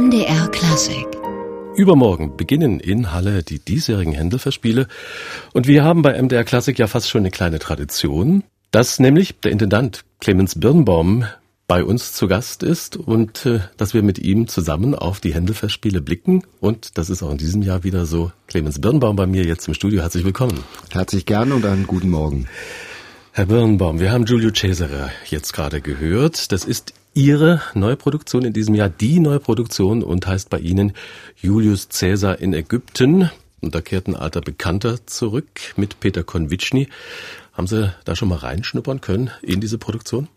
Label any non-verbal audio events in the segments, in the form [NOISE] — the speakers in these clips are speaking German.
MDR Klassik. Übermorgen beginnen in Halle die diesjährigen Händelverspiele und wir haben bei MDR Klassik ja fast schon eine kleine Tradition, dass nämlich der Intendant Clemens Birnbaum bei uns zu Gast ist und äh, dass wir mit ihm zusammen auf die Händelverspiele blicken und das ist auch in diesem Jahr wieder so. Clemens Birnbaum bei mir jetzt im Studio, herzlich willkommen. Herzlich gerne und einen guten Morgen. Herr Birnbaum, wir haben Giulio Cesare jetzt gerade gehört. Das ist Ihre neue Produktion in diesem Jahr, die neue Produktion und heißt bei Ihnen Julius Caesar in Ägypten. Und da kehrt ein alter Bekannter zurück mit Peter Konvitschny. Haben Sie da schon mal reinschnuppern können in diese Produktion?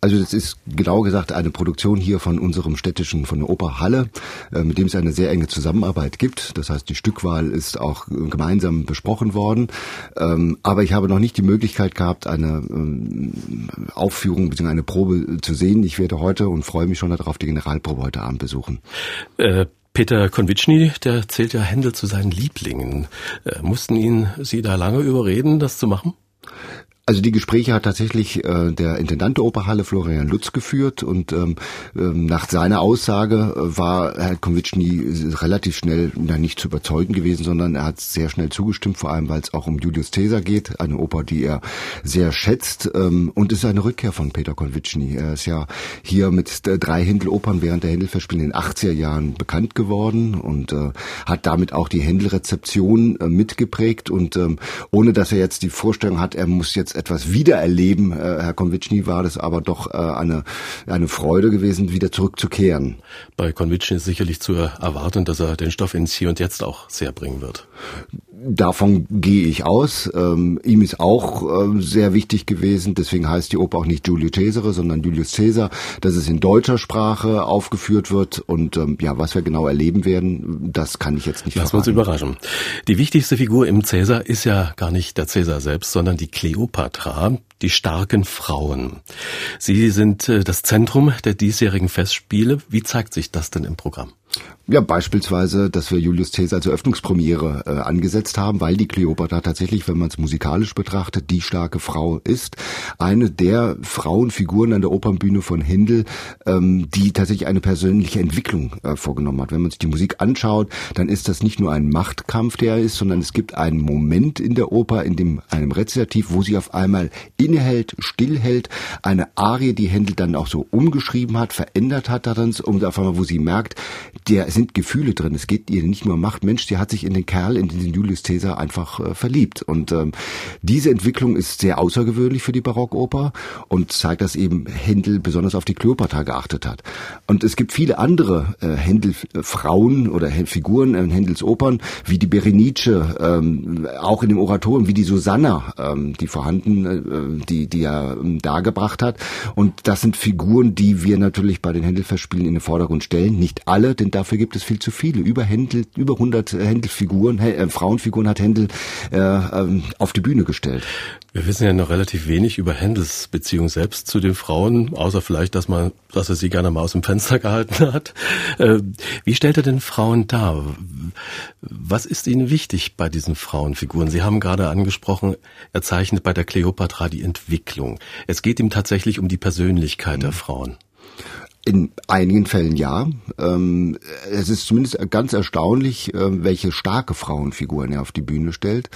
Also das ist genau gesagt eine Produktion hier von unserem städtischen, von der Oper Halle, äh, mit dem es eine sehr enge Zusammenarbeit gibt. Das heißt, die Stückwahl ist auch gemeinsam besprochen worden. Ähm, aber ich habe noch nicht die Möglichkeit gehabt, eine ähm, Aufführung bzw. eine Probe zu sehen. Ich werde heute und freue mich schon darauf, die Generalprobe heute Abend besuchen. Äh Peter Konvitschny, der zählt ja Händel zu seinen Lieblingen. Äh, mussten ihn Sie da lange überreden, das zu machen? Also die Gespräche hat tatsächlich äh, der Intendant der Operhalle Florian Lutz geführt und ähm, ähm, nach seiner Aussage äh, war Herr Konvitschny relativ schnell na, nicht zu überzeugen gewesen, sondern er hat sehr schnell zugestimmt, vor allem weil es auch um Julius Caesar geht, eine Oper, die er sehr schätzt ähm, und es ist eine Rückkehr von Peter Konvitschny. Er ist ja hier mit drei Händel-Opern während der Händelverspiele in den 80er Jahren bekannt geworden und äh, hat damit auch die Händelrezeption äh, mitgeprägt und ähm, ohne dass er jetzt die Vorstellung hat, er muss jetzt etwas wiedererleben. Äh, Herr Konvitschny war das aber doch äh, eine, eine Freude gewesen, wieder zurückzukehren. Bei Konvitschny ist sicherlich zu erwarten, dass er den Stoff ins Hier und Jetzt auch sehr bringen wird. Davon gehe ich aus. Ähm, ihm ist auch äh, sehr wichtig gewesen, deswegen heißt die Oper auch nicht Julius Caesar, sondern Julius Caesar, dass es in deutscher Sprache aufgeführt wird und ähm, ja, was wir genau erleben werden, das kann ich jetzt nicht Lass uns überraschen. Die wichtigste Figur im Caesar ist ja gar nicht der Caesar selbst, sondern die Kleopatra, Sinatra die starken Frauen. Sie sind äh, das Zentrum der diesjährigen Festspiele. Wie zeigt sich das denn im Programm? Ja, beispielsweise, dass wir Julius Caesar zur Öffnungspremiere äh, angesetzt haben, weil die Kleopatra tatsächlich, wenn man es musikalisch betrachtet, die starke Frau ist. Eine der Frauenfiguren an der Opernbühne von Händel, ähm, die tatsächlich eine persönliche Entwicklung äh, vorgenommen hat. Wenn man sich die Musik anschaut, dann ist das nicht nur ein Machtkampf, der ist, sondern es gibt einen Moment in der Oper, in dem einem Rezitativ, wo sie auf einmal innehält, stillhält, eine Arie, die Händel dann auch so umgeschrieben hat, verändert hat darin, um auf einmal, wo sie merkt, der sind Gefühle drin. Es geht ihr nicht nur um Macht. Mensch, die hat sich in den Kerl, in den Julius Caesar einfach äh, verliebt. Und ähm, diese Entwicklung ist sehr außergewöhnlich für die Barockoper und zeigt, dass eben Händel besonders auf die Kleopatra geachtet hat. Und es gibt viele andere äh, Händel-Frauen oder Figuren in Händels Opern, wie die Berenice, ähm, auch in dem Oratorium, wie die Susanna, ähm, die vorhanden, äh, die, die er ähm, dargebracht hat. Und das sind Figuren, die wir natürlich bei den Händelverspielen in den Vordergrund stellen. Nicht alle, denn dafür gibt es viel zu viele. Über Händel, über 100 Händelfiguren, äh, Frauenfiguren hat Händel äh, ähm, auf die Bühne gestellt. Wir wissen ja noch relativ wenig über Händels Beziehung selbst zu den Frauen, außer vielleicht, dass man, dass er sie gerne mal aus dem Fenster [LAUGHS] gehalten hat. Äh, wie stellt er denn Frauen dar? Was ist Ihnen wichtig bei diesen Frauenfiguren? Sie haben gerade angesprochen, er zeichnet bei der Kleopatra die Entwicklung. Es geht ihm tatsächlich um die Persönlichkeit mhm. der Frauen. In einigen Fällen ja. Ähm, es ist zumindest ganz erstaunlich, äh, welche starke Frauenfiguren er auf die Bühne stellt,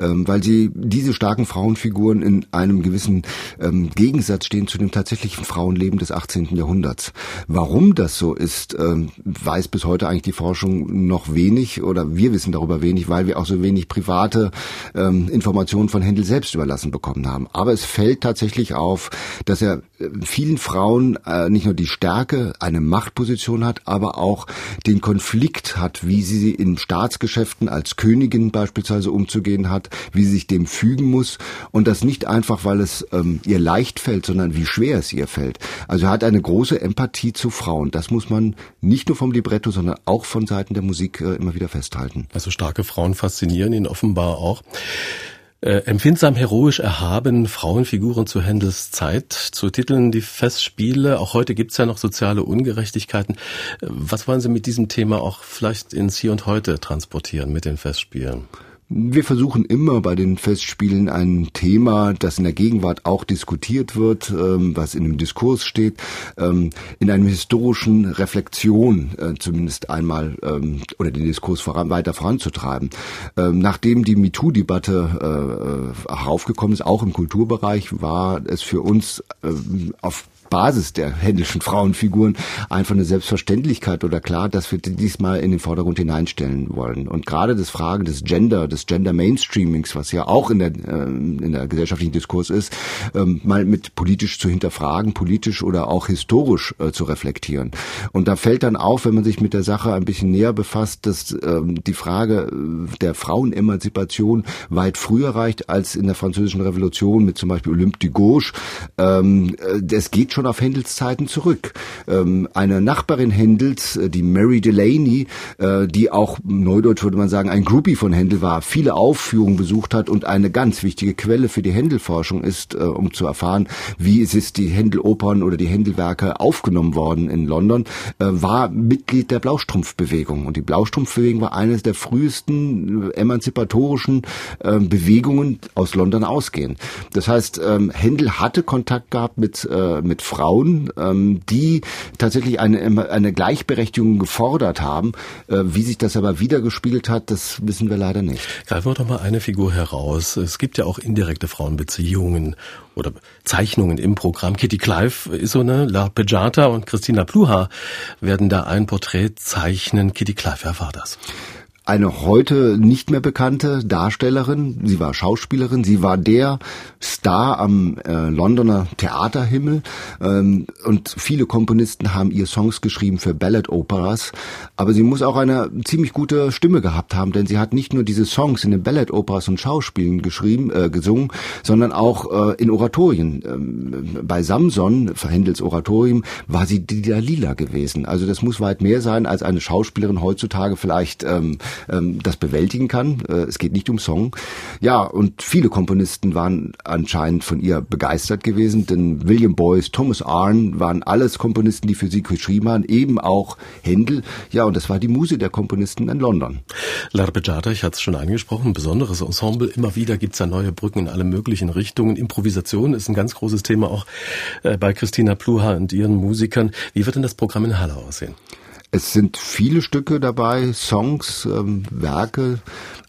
ähm, weil sie diese starken Frauenfiguren in einem gewissen ähm, Gegensatz stehen zu dem tatsächlichen Frauenleben des 18. Jahrhunderts. Warum das so ist, weiß bis heute eigentlich die Forschung noch wenig oder wir wissen darüber wenig, weil wir auch so wenig private Informationen von Händel selbst überlassen bekommen haben. Aber es fällt tatsächlich auf, dass er vielen Frauen äh, nicht nur die Stärke Stärke, eine Machtposition hat, aber auch den Konflikt hat, wie sie in Staatsgeschäften als Königin beispielsweise umzugehen hat, wie sie sich dem fügen muss und das nicht einfach, weil es ähm, ihr leicht fällt, sondern wie schwer es ihr fällt. Also er hat eine große Empathie zu Frauen. Das muss man nicht nur vom Libretto, sondern auch von Seiten der Musik äh, immer wieder festhalten. Also starke Frauen faszinieren ihn offenbar auch. Äh, empfindsam, heroisch, erhaben, Frauenfiguren zu Händels Zeit, zu Titeln die Festspiele. Auch heute gibt's ja noch soziale Ungerechtigkeiten. Äh, was wollen Sie mit diesem Thema auch vielleicht ins Hier und Heute transportieren mit den Festspielen? Wir versuchen immer bei den Festspielen ein Thema, das in der Gegenwart auch diskutiert wird, ähm, was in einem Diskurs steht, ähm, in einer historischen Reflexion äh, zumindest einmal ähm, oder den Diskurs voran, weiter voranzutreiben. Nachdem die MeToo-Debatte äh, aufgekommen ist, auch im Kulturbereich, war es für uns auf Basis der händischen Frauenfiguren einfach eine Selbstverständlichkeit oder klar, dass wir diesmal in den Vordergrund hineinstellen wollen. Und gerade das Fragen des Gender, des Gender Mainstreamings, was ja auch in der, äh, in der gesellschaftlichen Diskurs ist, ähm, mal mit politisch zu hinterfragen, politisch oder auch historisch äh, zu reflektieren. Und da fällt dann auf, wenn man sich mit der Sache ein bisschen näher befasst, dass ähm, die Frage äh, der Frauenemanzipation weit früher reicht als in der französischen Revolution mit zum Beispiel Olympe de Gauche. Ähm, es geht schon auf Händels Zeiten zurück. Ähm, eine Nachbarin Händels, äh, die Mary Delaney, äh, die auch neudeutsch würde man sagen ein Groupie von Händel war, viele Aufführungen besucht hat und eine ganz wichtige Quelle für die Händelforschung ist, äh, um zu erfahren, wie es ist die Händelopern oder die Händelwerke aufgenommen worden in London, äh, war Mitglied der Blaustrumpfbewegung und die Blaustrumpfbewegung war eines der frühesten äh, emanzipatorischen äh, Bewegungen aus London ausgehend. Das heißt, ähm, Händel hatte Kontakt gehabt mit mit Frauen, ähm, die tatsächlich eine, eine Gleichberechtigung gefordert haben. Äh, wie sich das aber wiedergespiegelt hat, das wissen wir leider nicht. Greifen wir doch mal eine Figur heraus. Es gibt ja auch indirekte Frauenbeziehungen oder Zeichnungen im Programm. Kitty Clive ist so eine, La Pejata und Christina Pluha werden da ein Porträt zeichnen. Kitty Clive, wer war das? Eine heute nicht mehr bekannte Darstellerin. Sie war Schauspielerin. Sie war der Star am äh, Londoner Theaterhimmel. Ähm, und viele Komponisten haben ihr Songs geschrieben für Ballad-Operas. Aber sie muss auch eine ziemlich gute Stimme gehabt haben, denn sie hat nicht nur diese Songs in den Ballad-Operas und Schauspielen geschrieben, äh, gesungen, sondern auch äh, in Oratorien. Ähm, bei Samson, Händels Oratorium, war sie die Dalila gewesen. Also das muss weit mehr sein, als eine Schauspielerin heutzutage vielleicht ähm, ähm, das bewältigen kann. Äh, es geht nicht um Song. Ja, und viele Komponisten waren anscheinend von ihr begeistert gewesen, denn William Boyce, Thomas Arne waren alles Komponisten, die für sie geschrieben haben, eben auch Händel. Ja, und das war die Muse der Komponisten in London. L'Arpeggiata, ich hatte es schon angesprochen, besonderes Ensemble. Immer wieder gibt's da neue Brücken in alle möglichen Richtungen. Improvisation ist ein ganz großes Thema auch äh, bei Christina Pluha und ihren Musikern. Wie wird denn das Programm in Halle aussehen? Es sind viele Stücke dabei, Songs, ähm, Werke,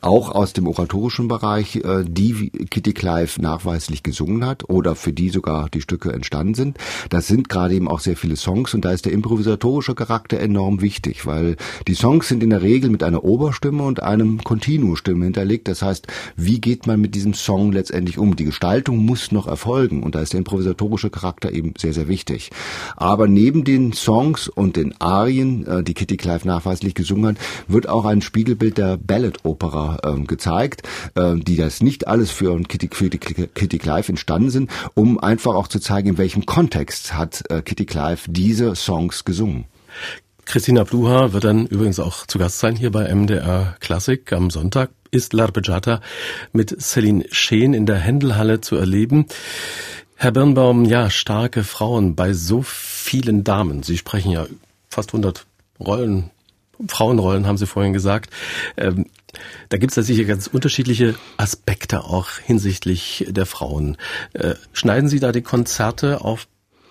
auch aus dem oratorischen Bereich, äh, die Kitty Clive nachweislich gesungen hat oder für die sogar die Stücke entstanden sind. Das sind gerade eben auch sehr viele Songs und da ist der improvisatorische Charakter enorm wichtig, weil die Songs sind in der Regel mit einer Oberstimme und einem Continuo-Stimme hinterlegt. Das heißt, wie geht man mit diesem Song letztendlich um? Die Gestaltung muss noch erfolgen und da ist der improvisatorische Charakter eben sehr, sehr wichtig. Aber neben den Songs und den Arien, äh, die Kitty Clive nachweislich gesungen hat, wird auch ein Spiegelbild der Ballad-Opera äh, gezeigt, äh, die das nicht alles für Kitty, für Kitty Clive entstanden sind, um einfach auch zu zeigen, in welchem Kontext hat äh, Kitty Clive diese Songs gesungen. Christina Pluha wird dann übrigens auch zu Gast sein hier bei MDR Klassik am Sonntag. Ist L'Arpeggiata mit Celine Scheen in der Händelhalle zu erleben. Herr Birnbaum, ja, starke Frauen bei so vielen Damen. Sie sprechen ja fast 100 Rollen, Frauenrollen, haben Sie vorhin gesagt. Ähm, da gibt es sicher ganz unterschiedliche Aspekte auch hinsichtlich der Frauen. Äh, schneiden Sie da die Konzerte auf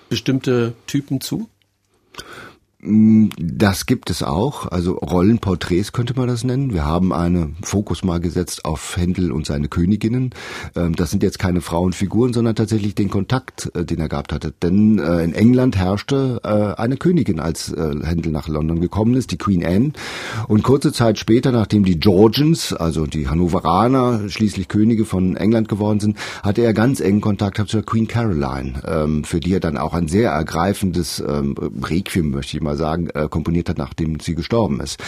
bestimmte Typen zu? Mm, das gibt es auch, also Rollenporträts könnte man das nennen. Wir haben einen Fokus mal gesetzt auf Händel und seine Königinnen. Ähm, das sind jetzt keine Frauenfiguren, sondern tatsächlich den Kontakt, äh, den er gehabt hatte. Denn äh, in England herrschte äh, eine Königin, als Händel nach London gekommen ist, die Queen Anne. Und kurze Zeit später, nachdem die Georgians, also die Hannoveraner, schließlich Könige von England geworden sind, hatte er ganz engen Kontakt zur Queen Caroline, ähm, für die er dann auch ein sehr ergreifendes ähm, Requiem, möchte ich mal sagen, äh, komponiert hat, nachdem sie gestorben ist.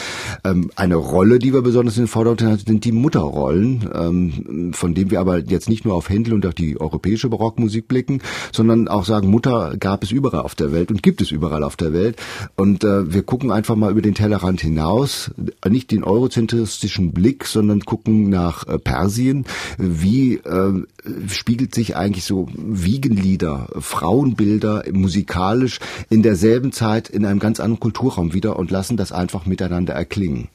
Ähm, eine Rolle, die wir besonders in den Vordergrund haben, sind die Mutterrollen, ähm, von denen wir aber jetzt nicht nur auf Händel und auf die europäische Barockmusik blicken, sondern auch sagen, Mutter gab es überall auf der Welt und gibt es überall auf der Welt. Und äh, wir gucken einfach mal über den Tellerrand hinaus, nicht den eurozentristischen Blick, sondern gucken nach äh, Persien. Wie äh, spiegelt sich eigentlich so Wiegenlieder, Frauenbilder musikalisch in derselben Zeit in einem ganz anderen Kulturraum wieder und lassen das einfach miteinander erklingen.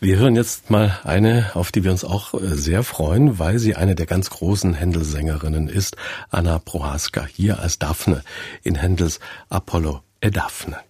Wir hören jetzt mal eine, auf die wir uns auch äh, sehr freuen, weil sie eine der ganz großen Händelsängerinnen ist, Anna Prohaska, hier als Daphne in Händels Apollo e Daphne.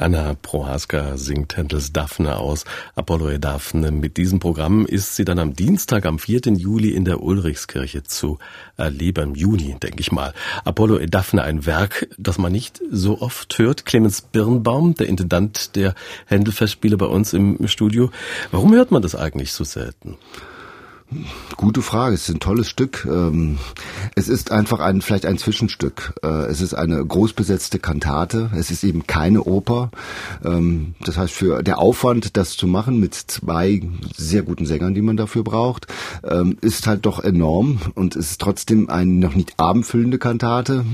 Anna Prohaska singt Händels Daphne aus Apollo Daphne. Mit diesem Programm ist sie dann am Dienstag, am 4. Juli in der Ulrichskirche zu erleben. Im Juni, denke ich mal. Apollo Daphne, ein Werk, das man nicht so oft hört. Clemens Birnbaum, der Intendant der Händelfestspiele bei uns im Studio. Warum hört man das eigentlich so selten? Gute Frage. Es ist ein tolles Stück. Ähm, es ist einfach ein, vielleicht ein Zwischenstück. Äh, es ist eine großbesetzte Kantate. Es ist eben keine Oper. Ähm, das heißt, für der Aufwand, das zu machen mit zwei sehr guten Sängern, die man dafür braucht, ähm, ist halt doch enorm und es ist trotzdem eine noch nicht abendfüllende Kantate.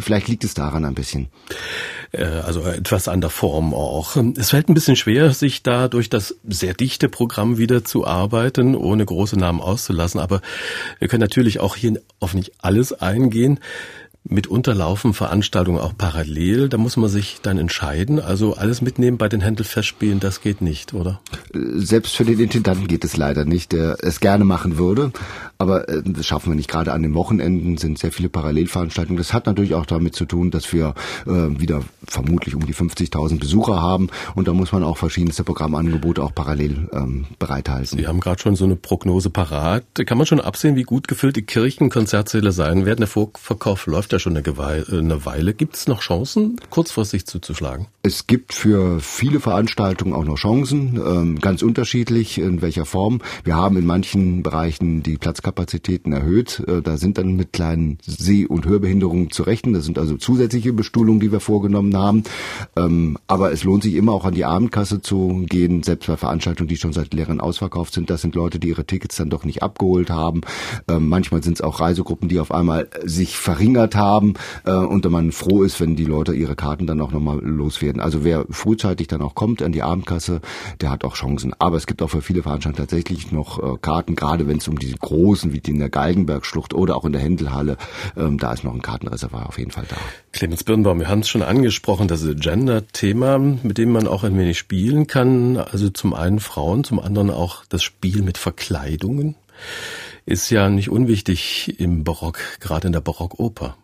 Vielleicht liegt es daran ein bisschen. Äh, also etwas an der Form auch. Es fällt ein bisschen schwer, sich da durch das sehr dichte Programm wieder zu arbeiten, ohne große Namen auszulassen. Aber wir können natürlich auch hier auf nicht alles eingehen. Mitunter laufen Veranstaltungen auch parallel. Da muss man sich dann entscheiden. Also alles mitnehmen bei den Händelfestspielen, das geht nicht, oder? Selbst für den Intendanten geht es leider nicht, der es gerne machen würde. Aber äh, das schaffen wir nicht. Gerade an den Wochenenden sind sehr viele Parallelveranstaltungen. Das hat natürlich auch damit zu tun, dass wir äh, wieder vermutlich um die 50.000 Besucher haben. Und da muss man auch verschiedenste Programmangebote auch parallel ähm, bereithalten. Sie haben gerade schon so eine Prognose parat. Kann man schon absehen, wie gut gefüllt die Kirchenkonzertsäle sein werden? Der Vorverkauf läuft ja schon eine, eine Weile. Gibt es noch Chancen, kurzfristig zuzuschlagen? Es gibt für viele Veranstaltungen auch noch Chancen, ähm, ganz unterschiedlich in welcher Form. Wir haben in manchen Bereichen die Platzkapazität Kapazitäten erhöht. Äh, da sind dann mit kleinen Seh- und Hörbehinderungen zu rechnen. Das sind also zusätzliche Bestuhlungen, die wir vorgenommen haben. Ähm, aber es lohnt sich immer auch an die Abendkasse zu gehen, selbst bei Veranstaltungen, die schon seit Lehren ausverkauft sind. Das sind Leute, die ihre Tickets dann doch nicht abgeholt haben. Ähm, manchmal sind es auch Reisegruppen, die auf einmal sich verringert haben äh, und man froh ist, wenn die Leute ihre Karten dann auch nochmal loswerden. Also wer frühzeitig dann auch kommt an die Abendkasse, der hat auch Chancen. Aber es gibt auch für viele Veranstaltungen tatsächlich noch äh, Karten, gerade wenn es um diese großen großen wie die in der Galgenbergschlucht oder auch in der Händelhalle, ähm, da ist noch ein Kartenreservoir auf jeden Fall da. Clemens Birnbaum, wir haben es schon angesprochen, das Gender-Thema, mit dem man auch ein wenig spielen kann. Also zum einen Frauen, zum anderen auch das Spiel mit Verkleidungen ist ja nicht unwichtig im Barock, gerade in der Barockoper.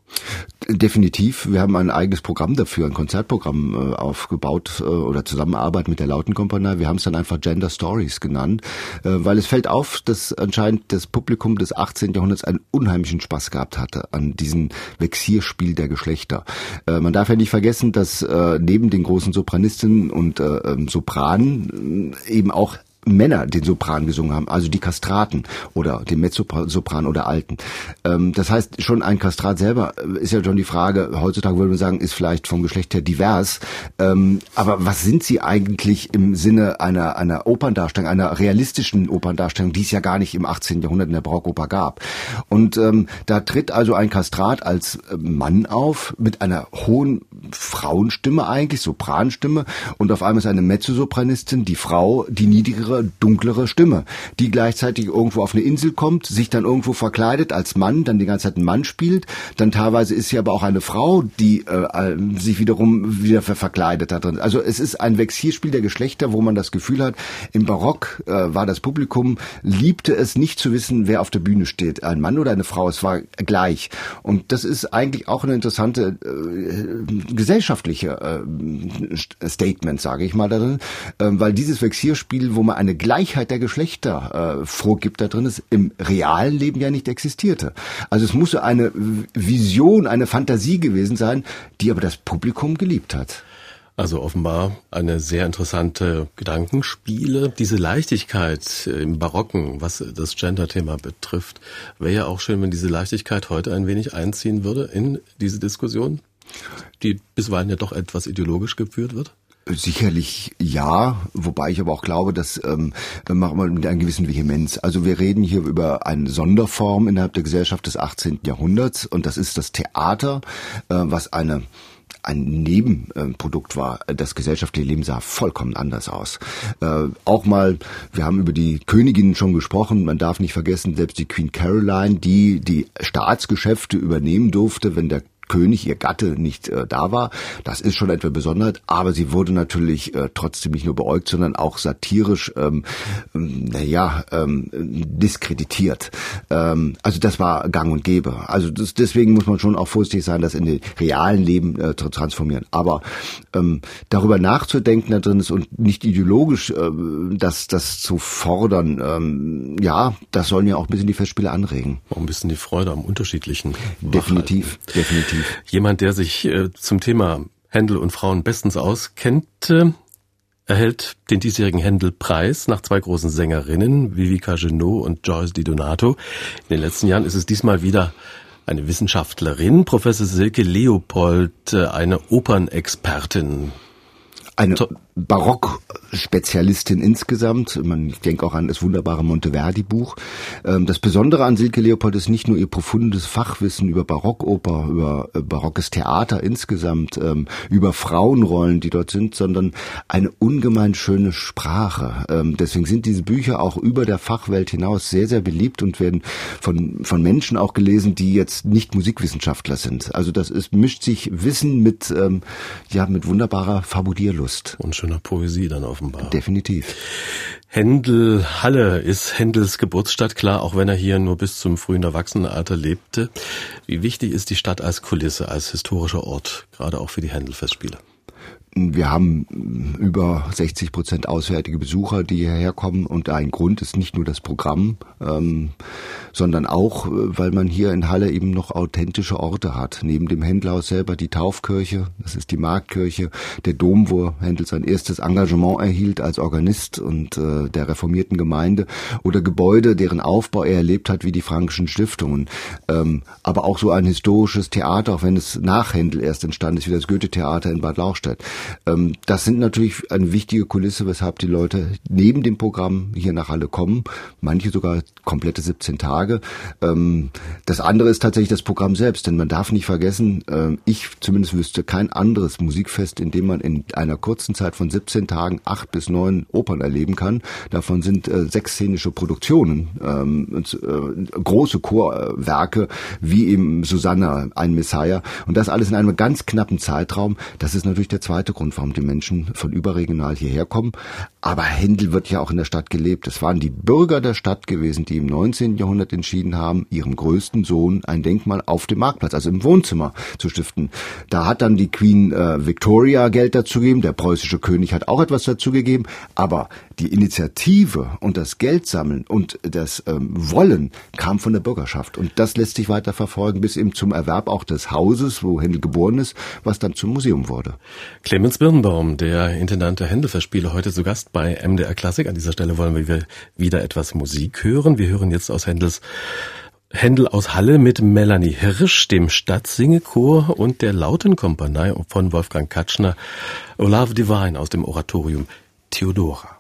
Definitiv. Wir haben ein eigenes Programm dafür, ein Konzertprogramm äh, aufgebaut äh, oder Zusammenarbeit mit der Lautenkompanie. Wir haben es dann einfach Gender Stories genannt, äh, weil es fällt auf, dass anscheinend das Publikum des 18. Jahrhunderts einen unheimlichen Spaß gehabt hatte an diesem Vexierspiel der Geschlechter. Äh, man darf ja nicht vergessen, dass äh, neben den großen Sopranistinnen und äh, ähm, Sopranen eben auch Männer den Sopran gesungen haben, also die Kastraten oder den Mezzosopran oder Alten. Ähm, das heißt, schon ein Kastrat selber äh, ist ja schon die Frage, heutzutage würde man sagen, ist vielleicht vom Geschlecht her divers, ähm, aber was sind sie eigentlich im Sinne einer, einer Operndarstellung, einer realistischen Operndarstellung, die es ja gar nicht im 18. Jahrhundert in der Barockoper gab. Und ähm, da tritt also ein Kastrat als äh, Mann auf mit einer hohen Frauenstimme eigentlich, Sopranstimme und auf einmal ist eine Mezzosopranistin, die Frau, die niedrigere dunklere Stimme, die gleichzeitig irgendwo auf eine Insel kommt, sich dann irgendwo verkleidet als Mann, dann die ganze Zeit ein Mann spielt, dann teilweise ist sie aber auch eine Frau, die äh, äh sich wiederum wieder verkleidet hat. Also es ist ein Vexierspiel der Geschlechter, wo man das Gefühl hat, im Barock äh, war das Publikum, liebte es nicht zu wissen, wer auf der Bühne steht, ein Mann oder eine Frau, es war gleich. Und das ist eigentlich auch eine interessante äh, gesellschaftliche äh, Statement, sage ich mal darin, äh, weil dieses Vexierspiel, wo man eine Gleichheit der Geschlechter äh, vorgibt da drin, es im realen Leben ja nicht existierte. Also es muss eine Vision, eine Fantasie gewesen sein, die aber das Publikum geliebt hat. Also offenbar eine sehr interessante Gedankenspiele. Diese Leichtigkeit im Barocken, was das Gender-Thema betrifft, wäre ja auch schön, wenn diese Leichtigkeit heute ein wenig einziehen würde in diese Diskussion, die bisweilen ja doch etwas ideologisch geführt wird. Sicherlich ja, wobei ich aber auch glaube, dass ähm, machen wir mit einer gewissen Vehemenz. Also wir reden hier über eine Sonderform innerhalb der Gesellschaft des 18. Jahrhunderts und das ist das Theater, äh, was eine ein Nebenprodukt war. Das gesellschaftliche Leben sah vollkommen anders aus. Äh, auch mal, wir haben über die Königinnen schon gesprochen, man darf nicht vergessen, selbst die Queen Caroline, die die Staatsgeschäfte übernehmen durfte, wenn der König, ihr Gatte, nicht äh, da war. Das ist schon etwa Besonderheit, aber sie wurde natürlich äh, trotzdem nicht nur beäugt, sondern auch satirisch, ähm, ähm, naja, ähm, diskreditiert. Ähm, also das war gang und gäbe. Also das, deswegen muss man schon auch vorsichtig sein, das in den realen Leben äh, zu transformieren. Aber ähm, darüber nachzudenken da drin ist und nicht ideologisch äh, das, das zu fordern, ähm, ja, das sollen ja auch ein bisschen die Festspiele anregen. Auch ein bisschen die Freude am Unterschiedlichen. Definitiv, definitiv. Jemand, der sich äh, zum Thema Händel und Frauen bestens auskennt, äh, erhält den diesjährigen Händel-Preis nach zwei großen Sängerinnen, Vivica Genot und Joyce Di Donato. In den letzten Jahren ist es diesmal wieder eine Wissenschaftlerin, Professor Silke Leopold, äh, eine Opernexpertin. Eine Barock-Spezialistin insgesamt. Man, ich denke auch an das wunderbare Monteverdi-Buch. Ähm, das Besondere an Silke Leopold ist nicht nur ihr profundes Fachwissen über Barockoper, über äh, barockes Theater insgesamt, ähm, über Frauenrollen, die dort sind, sondern eine ungemein schöne Sprache. Ähm, deswegen sind diese Bücher auch über der Fachwelt hinaus sehr, sehr beliebt und werden von, von Menschen auch gelesen, die jetzt nicht Musikwissenschaftler sind. Also das ist, mischt sich Wissen mit, ja, mit wunderbarer Fabulierlust. Und schöner Poesie dann offenbar. Definitiv. Händel Halle ist Händels Geburtsstadt, klar, auch wenn er hier nur bis zum frühen Erwachsenenalter lebte. Wie wichtig ist die Stadt als Kulisse, als historischer Ort, gerade auch für die Händelfestspiele? Wir haben über 60 Prozent auswärtige Besucher, die hierher kommen. Und ein Grund ist nicht nur das Programm, ähm, sondern auch, weil man hier in Halle eben noch authentische Orte hat. Neben dem Händlerhaus selber die Taufkirche, das ist die Marktkirche, der Dom, wo Händel sein erstes Engagement erhielt als Organist und äh, der reformierten Gemeinde oder Gebäude, deren Aufbau er erlebt hat, wie die Frankischen Stiftungen. Ähm, aber auch so ein historisches Theater, auch wenn es nach Händel erst entstanden ist, wie das Goethe-Theater in Bad Lauchstädt. Ähm, das sind natürlich eine wichtige Kulisse, weshalb die Leute neben dem Programm hier nach Halle kommen. Manche sogar komplette 17 Tage. Ähm, das andere ist tatsächlich das Programm selbst, denn man darf nicht vergessen, ähm, ich zumindest wüsste kein anderes Musikfest, in dem man in einer kurzen Zeit von 17 Tagen acht bis neun Opern erleben kann. Davon sind äh, sechs szenische Produktionen, äh, große Chorwerke, wie eben Susanna, ein Messiah. Und das alles in einem ganz knappen Zeitraum. Das ist natürlich der zweite Grund, warum die Menschen von überregional hierher kommen. Aber Händel wird ja auch in der Stadt gelebt. Es waren die Bürger der Stadt gewesen, die im 19. Jahrhundert entschieden haben, ihrem größten Sohn ein Denkmal auf dem Marktplatz, also im Wohnzimmer zu stiften. Da hat dann die Queen äh, Victoria Geld dazugegeben, der preußische König hat auch etwas dazugegeben, aber die Initiative und das Geldsammeln und das ähm, Wollen kam von der Bürgerschaft. Und das lässt sich weiter verfolgen bis eben zum Erwerb auch des Hauses, wo Händel geboren ist, was dann zum Museum wurde. Clemens Birnbaum, der Intendant der Händelverspiele, heute zu Gast bei MDR Klassik. An dieser Stelle wollen wir wieder etwas Musik hören. Wir hören jetzt aus Händels Händel aus Halle mit Melanie Hirsch, dem Stadtsingechor und der Lautenkompanie von Wolfgang Katschner, Olave Divine aus dem Oratorium Theodora.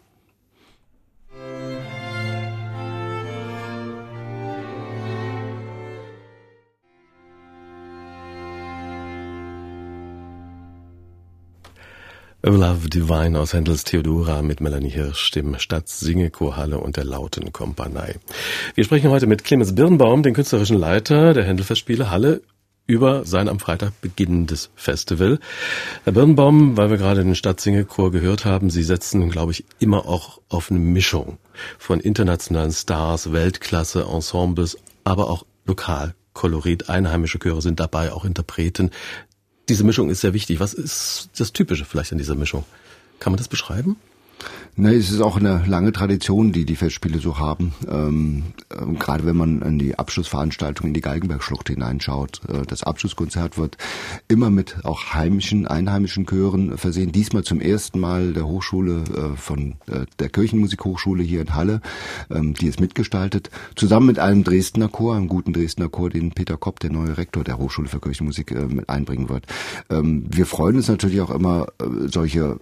Love Divine aus Händels Theodora mit Melanie Hirsch, dem Stadtsingechorhalle und der Lauten Kompanie. Wir sprechen heute mit Clemens Birnbaum, den künstlerischen Leiter der Händelfestspiele Halle, über sein am Freitag beginnendes Festival. Herr Birnbaum, weil wir gerade den Stadtsingechor gehört haben, Sie setzen, glaube ich, immer auch auf eine Mischung von internationalen Stars, Weltklasse, Ensembles, aber auch lokal Kolorit, einheimische Chöre sind dabei, auch Interpreten. Diese Mischung ist sehr wichtig. Was ist das Typische vielleicht an dieser Mischung? Kann man das beschreiben? Ne, es ist auch eine lange Tradition, die die Festspiele so haben. Ähm, äh, gerade wenn man in die Abschlussveranstaltung in die Galgenbergschlucht hineinschaut. Äh, das Abschlusskonzert wird immer mit auch heimischen, einheimischen Chören versehen. Diesmal zum ersten Mal der Hochschule äh, von äh, der Kirchenmusikhochschule hier in Halle, ähm, die es mitgestaltet, zusammen mit einem Dresdner Chor, einem guten Dresdner Chor, den Peter Kopp, der neue Rektor der Hochschule für Kirchenmusik, äh, mit einbringen wird. Ähm, wir freuen uns natürlich auch immer, äh, solche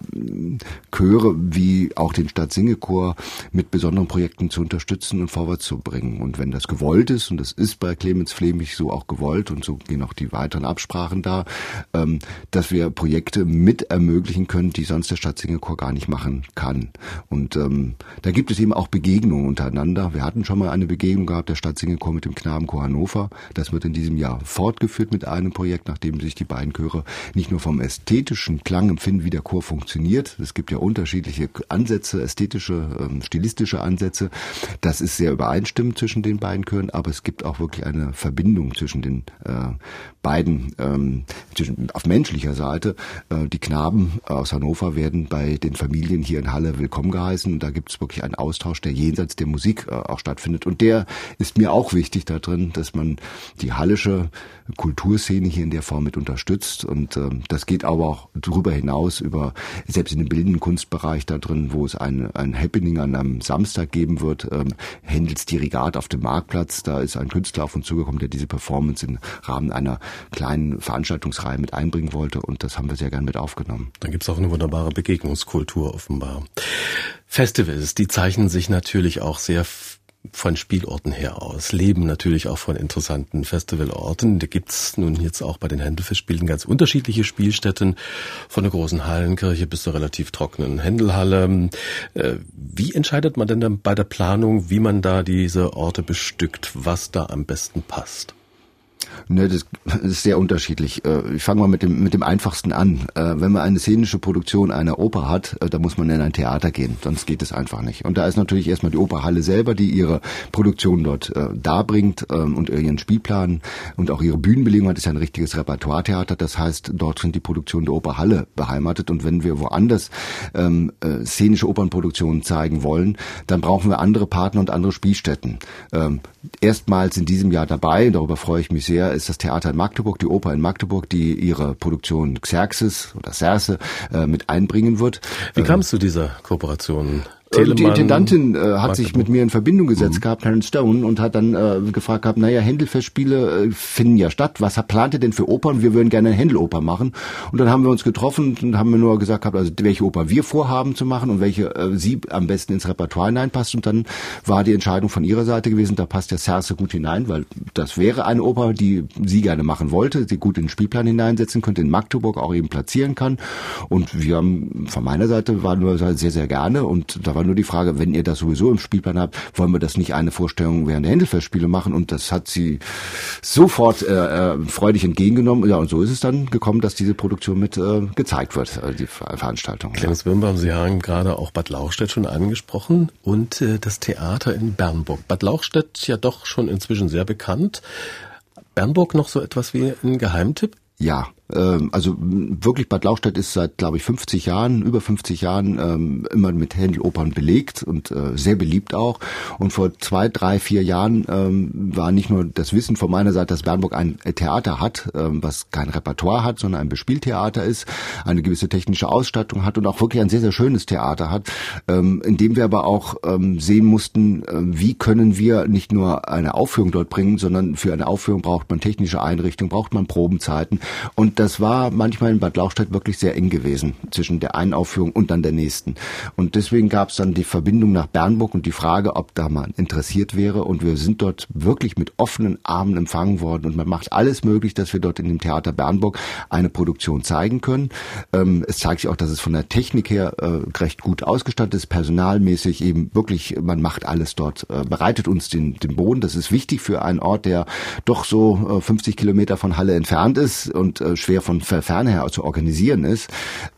Chöre wie wie auch den Stadtsingechor mit besonderen Projekten zu unterstützen und vorwärts zu bringen. Und wenn das gewollt ist, und das ist bei Clemens Flemich so auch gewollt, und so gehen auch die weiteren Absprachen da, ähm, dass wir Projekte mit ermöglichen können, die sonst der Stadtsingechor gar nicht machen kann. Und ähm, da gibt es eben auch Begegnungen untereinander. Wir hatten schon mal eine Begegnung gehabt, der Stadtsingechor mit dem Knabenchor Hannover. Das wird in diesem Jahr fortgeführt mit einem Projekt, nachdem sich die beiden Chöre nicht nur vom ästhetischen Klang empfinden, wie der Chor funktioniert. Es gibt ja unterschiedliche Ansätze, ästhetische, ähm, stilistische Ansätze. Das ist sehr übereinstimmend zwischen den beiden Chören, aber es gibt auch wirklich eine Verbindung zwischen den äh, beiden, ähm, zwischen, auf menschlicher Seite. Äh, die Knaben aus Hannover werden bei den Familien hier in Halle willkommen geheißen. Da gibt es wirklich einen Austausch, der jenseits der Musik äh, auch stattfindet. Und der ist mir auch wichtig da drin, dass man die hallische Kulturszene hier in der Form mit unterstützt. Und ähm, das geht aber auch darüber hinaus, über selbst in dem bildenden Kunstbereich da drin, wo es ein, ein Happening an einem Samstag geben wird, ähm, Händels Dirigat auf dem Marktplatz. Da ist ein Künstler auf uns zugekommen, der diese Performance im Rahmen einer kleinen Veranstaltungsreihe mit einbringen wollte. Und das haben wir sehr gern mit aufgenommen. Dann gibt's auch eine wunderbare Begegnungskultur offenbar. Festivals, die zeichnen sich natürlich auch sehr von Spielorten her aus, leben natürlich auch von interessanten Festivalorten. Da gibt's nun jetzt auch bei den Händelfestspielen ganz unterschiedliche Spielstätten, von der großen Hallenkirche bis zur relativ trockenen Händelhalle. Äh, wie entscheidet man denn dann bei der Planung, wie man da diese Orte bestückt, was da am besten passt? Ne, das ist sehr unterschiedlich. Äh, ich fange mal mit dem, mit dem einfachsten an. Äh, wenn man eine szenische Produktion einer Oper hat, äh, da muss man in ein Theater gehen, sonst geht es einfach nicht. Und da ist natürlich erstmal die Operhalle selber, die ihre Produktion dort darbringt ähm, und ihren Spielplan und auch ihre Bühnenbelegung hat, ist ja ein richtiges Repertoiretheater. Das heißt, dort sind die Produktionen der Operhalle beheimatet. Und wenn wir woanders ähm, szenische Opernproduktionen zeigen wollen, dann brauchen wir andere Partner und andere Spielstätten. Ähm, erstmals in diesem Jahr dabei, darüber freue ich mich sehr, ist das Theater in Magdeburg, die Oper in Magdeburg, die ihre Produktion Xerxes oder Serse äh, mit einbringen wird. Wie kam es zu dieser Kooperation? Telemann, die Intendantin äh, hat sich mit mir in Verbindung gesetzt mhm. gehabt, Karen Stone, und hat dann äh, gefragt gehabt, naja, Händelfestspiele äh, finden ja statt. Was plant ihr denn für Opern? Wir würden gerne eine Händeloper machen. Und dann haben wir uns getroffen und haben mir nur gesagt gehabt, also welche Oper wir vorhaben zu machen und welche äh, sie am besten ins Repertoire hineinpasst. Und dann war die Entscheidung von ihrer Seite gewesen, da passt der Serse gut hinein, weil das wäre eine Oper, die sie gerne machen wollte, die gut in den Spielplan hineinsetzen könnte, in Magdeburg auch eben platzieren kann. Und wir haben von meiner Seite waren wir sehr, sehr gerne und da war war nur die Frage, wenn ihr das sowieso im Spielplan habt, wollen wir das nicht eine Vorstellung während der Händelfestspiele machen? Und das hat sie sofort äh, äh, freudig entgegengenommen. Ja, und so ist es dann gekommen, dass diese Produktion mit äh, gezeigt wird, äh, die Veranstaltung. Clemens ja. Birnbaum, Sie haben gerade auch Bad Lauchstädt schon angesprochen und äh, das Theater in Bernburg. Bad Lauchstädt ja doch schon inzwischen sehr bekannt. Bernburg noch so etwas wie ein Geheimtipp? Ja, ähm, also wirklich Bad Lauchstädt ist seit, glaube ich, 50 Jahren, über 50 Jahren ähm, immer mit Händelopern belegt und äh, sehr beliebt auch. Und vor zwei, drei, vier Jahren ähm, war nicht nur das Wissen von meiner Seite, dass Bernburg ein Theater hat, was kein Repertoire hat, sondern ein Bespieltheater ist, eine gewisse technische Ausstattung hat und auch wirklich ein sehr, sehr schönes Theater hat, in dem wir aber auch sehen mussten, wie können wir nicht nur eine Aufführung dort bringen, sondern für eine Aufführung braucht man technische Einrichtungen, braucht man Probenzeiten und das war manchmal in Bad Lauchstädt wirklich sehr eng gewesen zwischen der einen Aufführung und dann der nächsten. Und deswegen gab es dann die Verbindung nach Bernburg und die Frage, ob da mal interessiert wäre. Und wir sind dort wirklich mit offenen Armen empfangen worden und man macht alles möglich, dass wir dort in dem Theater Bernburg eine Produktion zeigen können. Ähm, es zeigt sich auch, dass es von der Technik her äh, recht gut ausgestattet ist, personalmäßig eben wirklich, man macht alles dort, äh, bereitet uns den, den Boden. Das ist wichtig für einen Ort, der doch so äh, 50 Kilometer von Halle entfernt ist und äh, schwer von ferne her zu organisieren ist.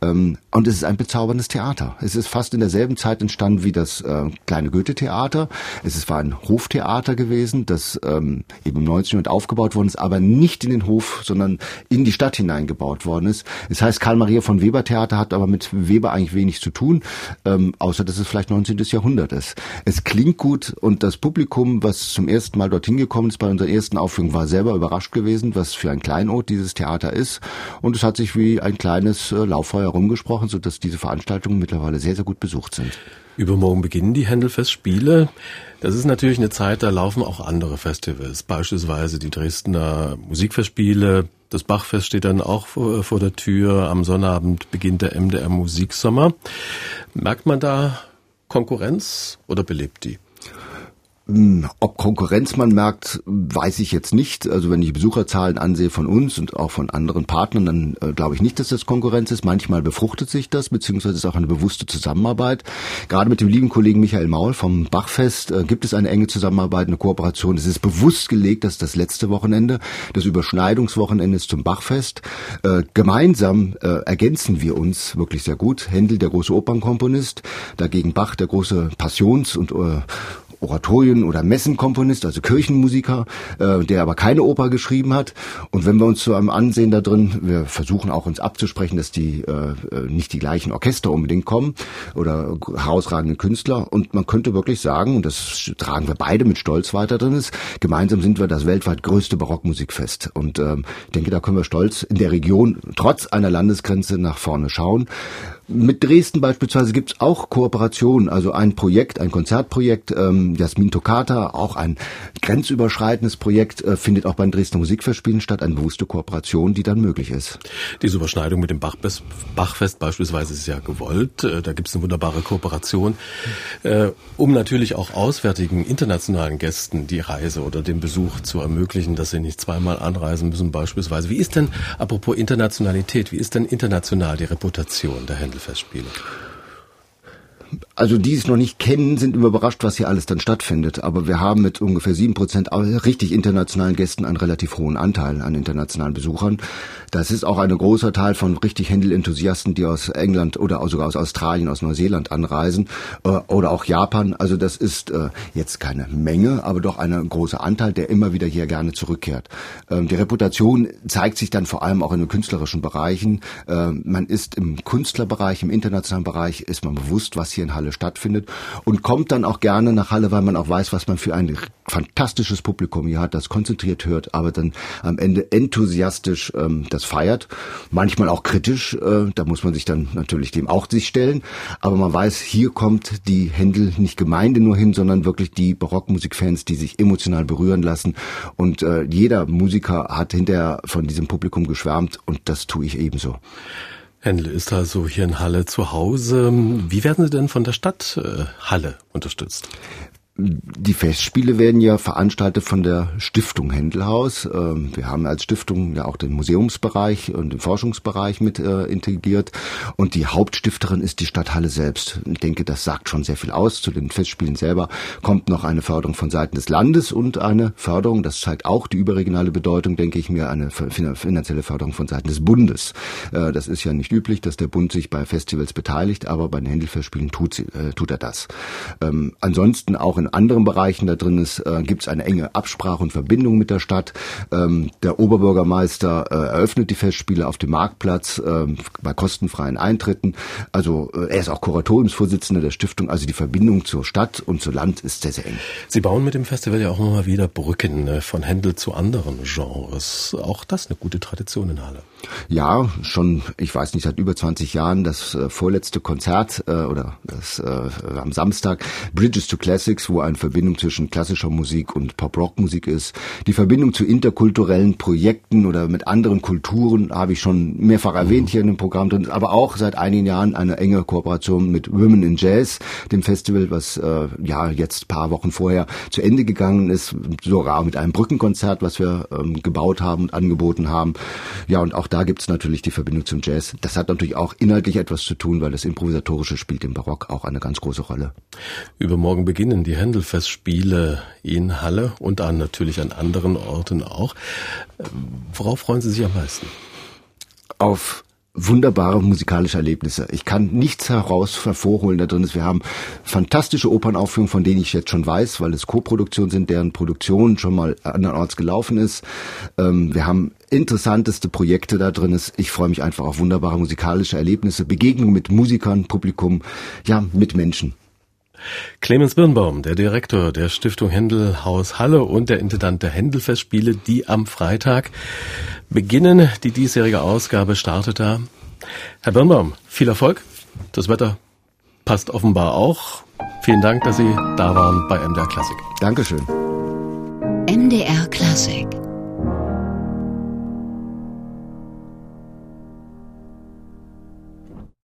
Ähm, und es ist ein bezauberndes Theater. Es ist fast in derselben Zeit entstanden wie das äh, kleine Goethe-Theater. Es war ein Hoftheater gewesen, das ähm, eben im 19. Jahrhundert aufgebaut worden ist, aber nicht in den Hof, sondern in die Stadt hineingebaut worden ist. Es heißt Karl Maria von Weber Theater, hat aber mit Weber eigentlich wenig zu tun, ähm, außer dass es vielleicht 19. Jahrhundert ist. Es klingt gut und das Publikum, was zum ersten Mal dorthin gekommen ist bei unserer ersten Aufführung, war selber überrascht gewesen, was für ein Kleinod dieses Theater ist. Und es hat sich wie ein kleines äh, Lauffeuer rumgesprochen, sodass diese Veranstaltungen mittlerweile sehr, sehr gut besucht sind. Übermorgen beginnen die Händelfestspiele. Das ist natürlich eine Zeit, da laufen auch andere Festivals, beispielsweise die Dresdner Musikfestspiele. Das Bachfest steht dann auch vor, vor der Tür. Am Sonnabend beginnt der MDR Musiksommer. Merkt man da Konkurrenz oder belebt die? Hm, ob Konkurrenz man merkt, weiß ich jetzt nicht. Also wenn ich Besucherzahlen ansehe von uns und auch von anderen Partnern, dann äh, glaube ich nicht, dass das Konkurrenz ist. Manchmal befruchtet sich das, beziehungsweise ist auch eine bewusste Zusammenarbeit. Gerade mit dem lieben Kollegen Michael Maul vom Bachfest äh, gibt es eine enge Zusammenarbeit, eine Kooperation. Es ist bewusst gelegt, dass das letzte Wochenende, das Überschneidungswochenende ist zum Bachfest. Äh, gemeinsam äh, ergänzen wir uns wirklich sehr gut. Händel, der große Opernkomponist, dagegen Bach, der große Passions- und äh, Oratorien- oder Messenkomponist, also Kirchenmusiker, äh, der aber keine Oper geschrieben hat. Und wenn wir uns zu einem ansehen da drin, wir versuchen auch uns abzusprechen, dass die äh, äh, nicht die gleichen Orchester unbedingt kommen oder herausragende Künstler. Und man könnte wirklich sagen, und das tragen wir beide mit Stolz weiter drin ist, gemeinsam sind wir das weltweit größte Barockmusikfest. Und ähm, ich denke, da können wir stolz in der Region trotz einer Landesgrenze nach vorne schauen. Mit Dresden beispielsweise gibt es auch Kooperationen, also ein Projekt, ein Konzertprojekt, ähm, Jasmin Toccata, auch ein grenzüberschreitendes Projekt, äh, findet auch beim Dresdner Musikfestspielen statt, eine bewusste Kooperation, die dann möglich ist. Diese Überschneidung mit dem Bachfest, Bachfest beispielsweise ist ja gewollt, äh, da gibt es eine wunderbare Kooperation, äh, um natürlich auch auswärtigen internationalen Gästen die Reise oder den Besuch zu ermöglichen, dass sie nicht zweimal anreisen müssen beispielsweise. Wie ist denn, apropos Internationalität, wie ist denn international die Reputation der Händler? Festspiele? Also die es noch nicht kennen, sind überrascht, was hier alles dann stattfindet. Aber wir haben mit ungefähr sieben Prozent richtig internationalen Gästen einen relativ hohen Anteil an internationalen Besuchern. Das ist auch ein großer Teil von richtig Händel-Enthusiasten, die aus England oder sogar aus Australien, aus Neuseeland anreisen äh, oder auch Japan. Also das ist äh, jetzt keine Menge, aber doch ein großer Anteil, der immer wieder hier gerne zurückkehrt. Ähm, die Reputation zeigt sich dann vor allem auch in den künstlerischen Bereichen. Äh, man ist im Künstlerbereich, im internationalen Bereich, ist man bewusst, was hier in Halle stattfindet und kommt dann auch gerne nach Halle, weil man auch weiß, was man für ein fantastisches Publikum hier hat, das konzentriert hört, aber dann am Ende enthusiastisch ähm, das feiert. Manchmal auch kritisch, äh, da muss man sich dann natürlich dem auch sich stellen. Aber man weiß, hier kommt die Händel nicht Gemeinde nur hin, sondern wirklich die Barockmusikfans, die sich emotional berühren lassen. Und äh, jeder Musiker hat hinterher von diesem Publikum geschwärmt und das tue ich ebenso. Händel ist also hier in Halle zu Hause. Wie werden Sie denn von der Stadt äh, Halle unterstützt? Die Festspiele werden ja veranstaltet von der Stiftung Händelhaus. Ähm, wir haben als Stiftung ja auch den Museumsbereich und den Forschungsbereich mit äh, integriert. Und die Hauptstifterin ist die Stadthalle selbst. Ich denke, das sagt schon sehr viel aus. Zu den Festspielen selber kommt noch eine Förderung von Seiten des Landes und eine Förderung, das zeigt auch die überregionale Bedeutung, denke ich mir, eine finanzielle Förderung von Seiten des Bundes. Äh, das ist ja nicht üblich, dass der Bund sich bei Festivals beteiligt, aber bei den Händelfestspielen tut, äh, tut er das. Ähm, ansonsten auch in in anderen Bereichen da drin ist, äh, gibt es eine enge Absprache und Verbindung mit der Stadt. Ähm, der Oberbürgermeister äh, eröffnet die Festspiele auf dem Marktplatz äh, bei kostenfreien Eintritten. Also äh, er ist auch Kuratoriumsvorsitzender der Stiftung. Also die Verbindung zur Stadt und zu Land ist sehr, sehr eng. Sie bauen mit dem Festival ja auch immer mal wieder Brücken ne, von Händel zu anderen Genres. Auch das eine gute Tradition in Halle. Ja, schon, ich weiß nicht, seit über 20 Jahren das äh, vorletzte Konzert äh, oder das äh, am Samstag Bridges to Classics, wo eine Verbindung zwischen klassischer Musik und Pop-Rock-Musik ist. Die Verbindung zu interkulturellen Projekten oder mit anderen Kulturen habe ich schon mehrfach erwähnt hier in dem Programm drin, aber auch seit einigen Jahren eine enge Kooperation mit Women in Jazz, dem Festival, was äh, ja jetzt paar Wochen vorher zu Ende gegangen ist, sogar mit einem Brückenkonzert, was wir ähm, gebaut haben und angeboten haben. Ja, und auch da gibt's natürlich die Verbindung zum Jazz. Das hat natürlich auch inhaltlich etwas zu tun, weil das Improvisatorische spielt im Barock auch eine ganz große Rolle. Übermorgen beginnen die Händelfestspiele in Halle und dann natürlich an anderen Orten auch. Worauf freuen Sie sich am meisten? Auf wunderbare musikalische Erlebnisse. Ich kann nichts heraus hervorholen da drin. Wir haben fantastische Opernaufführungen, von denen ich jetzt schon weiß, weil es Co-Produktionen sind, deren Produktion schon mal andernorts gelaufen ist. Ähm, wir haben interessanteste Projekte da drin. Ich freue mich einfach auf wunderbare musikalische Erlebnisse, Begegnungen mit Musikern, Publikum, ja, mit Menschen. Clemens Birnbaum, der Direktor der Stiftung Händel Haus Halle und der Intendant der Händelfestspiele, die am Freitag beginnen. Die diesjährige Ausgabe startet da. Herr Birnbaum, viel Erfolg. Das Wetter passt offenbar auch. Vielen Dank, dass Sie da waren bei MDR Klassik. Dankeschön. MDR Klassik